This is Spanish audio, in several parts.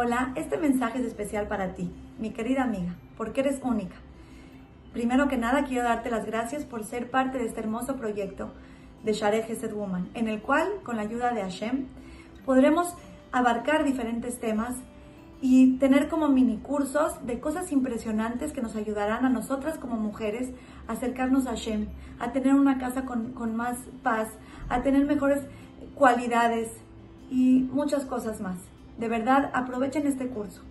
Ahora, este mensaje es especial para ti, mi querida amiga, porque eres única. Primero que nada, quiero darte las gracias por ser parte de este hermoso proyecto de Share Gesed Woman, en el cual, con la ayuda de Hashem, podremos abarcar diferentes temas y tener como mini cursos de cosas impresionantes que nos ayudarán a nosotras como mujeres a acercarnos a Hashem, a tener una casa con más paz, a tener mejores cualidades y muchas cosas más. De verdad, aprovechen este curso.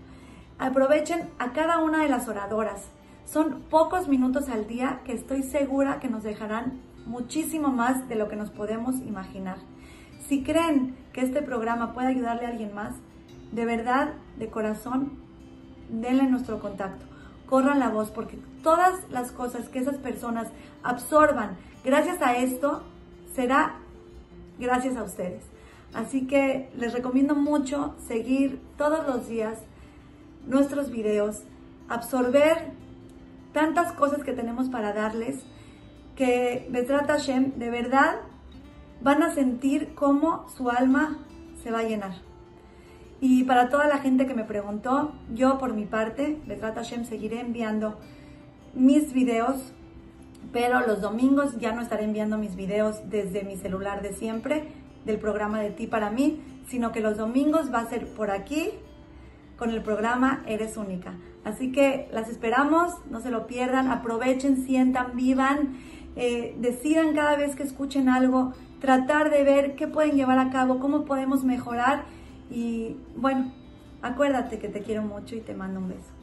Aprovechen a cada una de las oradoras. Son pocos minutos al día que estoy segura que nos dejarán muchísimo más de lo que nos podemos imaginar. Si creen que este programa puede ayudarle a alguien más, de verdad, de corazón, denle nuestro contacto. Corran la voz porque todas las cosas que esas personas absorban gracias a esto será gracias a ustedes. Así que les recomiendo mucho seguir todos los días nuestros videos, absorber tantas cosas que tenemos para darles que Betrat Hashem de verdad van a sentir cómo su alma se va a llenar. Y para toda la gente que me preguntó, yo por mi parte, Betrat Hashem, seguiré enviando mis videos, pero los domingos ya no estaré enviando mis videos desde mi celular de siempre, del programa de ti para mí, sino que los domingos va a ser por aquí con el programa Eres Única. Así que las esperamos, no se lo pierdan, aprovechen, sientan, vivan, eh, decidan cada vez que escuchen algo, tratar de ver qué pueden llevar a cabo, cómo podemos mejorar y bueno, acuérdate que te quiero mucho y te mando un beso.